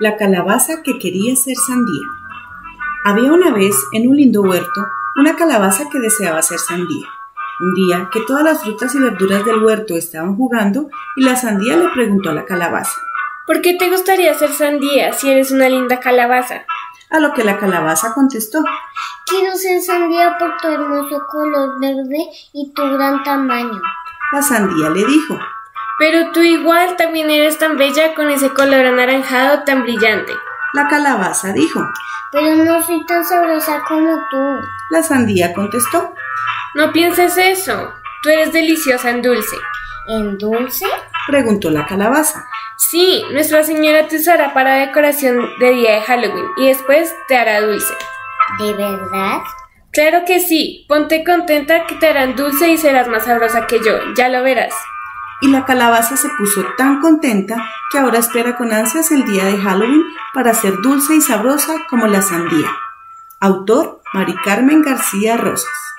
La calabaza que quería ser sandía. Había una vez en un lindo huerto una calabaza que deseaba ser sandía. Un día que todas las frutas y verduras del huerto estaban jugando y la sandía le preguntó a la calabaza ¿Por qué te gustaría ser sandía si eres una linda calabaza? A lo que la calabaza contestó Quiero ser sandía por tu hermoso color verde y tu gran tamaño. La sandía le dijo Pero tú igual también eres tan bella con ese color anaranjado tan brillante. La calabaza dijo Pero no soy tan sabrosa como tú. La sandía contestó No pienses eso. Tú eres deliciosa en dulce. ¿En dulce? Preguntó la calabaza. Sí, Nuestra Señora te usará para decoración de día de Halloween y después te hará dulce. ¿De verdad? Claro que sí. Ponte contenta que te harán dulce y serás más sabrosa que yo. Ya lo verás. Y la calabaza se puso tan contenta que ahora espera con ansias el día de Halloween para ser dulce y sabrosa como la sandía. Autor Mari Carmen García Rosas.